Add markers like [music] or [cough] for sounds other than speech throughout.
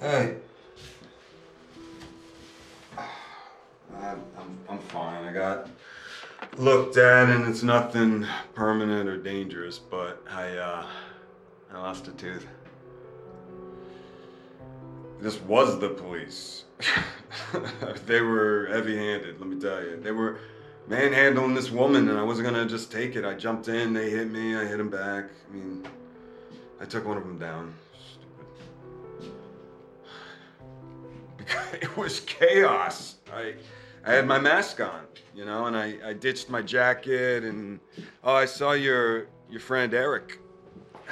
Hey. I'm, I'm, I'm fine. I got looked at and it's nothing permanent or dangerous, but I, uh, I lost a tooth. This was the police. [laughs] they were heavy handed, let me tell you. They were manhandling this woman and I wasn't gonna just take it. I jumped in, they hit me, I hit them back. I mean, I took one of them down. [sighs] it was chaos. I, I had my mask on, you know, and I, I ditched my jacket and oh, I saw your your friend Eric. [sighs]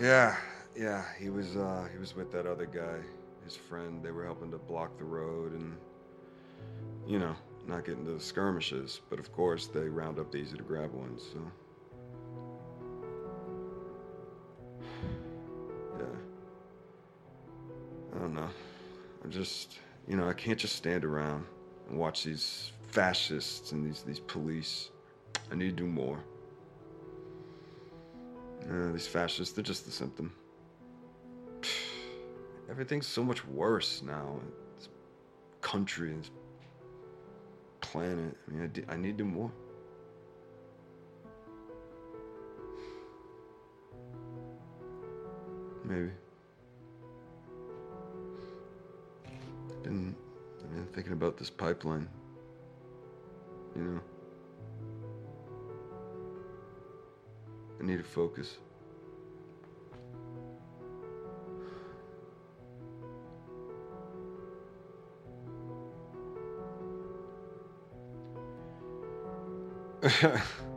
Yeah, yeah, he was uh, he was with that other guy, his friend. They were helping to block the road and you know, not get into the skirmishes. But of course, they round up the easy to grab ones. So. [sighs] Yeah. I don't know. I'm just, you know, I can't just stand around and watch these fascists and these these police. I need to do more. Uh, these fascists, they're just the symptom. [sighs] Everything's so much worse now. This country, this planet. I mean, I, d- I need to more. Maybe. Been, I've been thinking about this pipeline. You know. I need to focus. [laughs]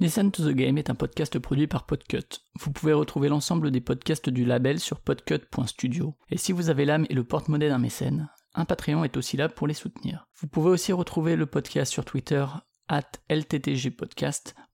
Listen to the Game est un podcast produit par Podcut. Vous pouvez retrouver l'ensemble des podcasts du label sur podcut.studio. Et si vous avez l'âme et le porte-monnaie d'un mécène, un Patreon est aussi là pour les soutenir. Vous pouvez aussi retrouver le podcast sur Twitter, at LTTG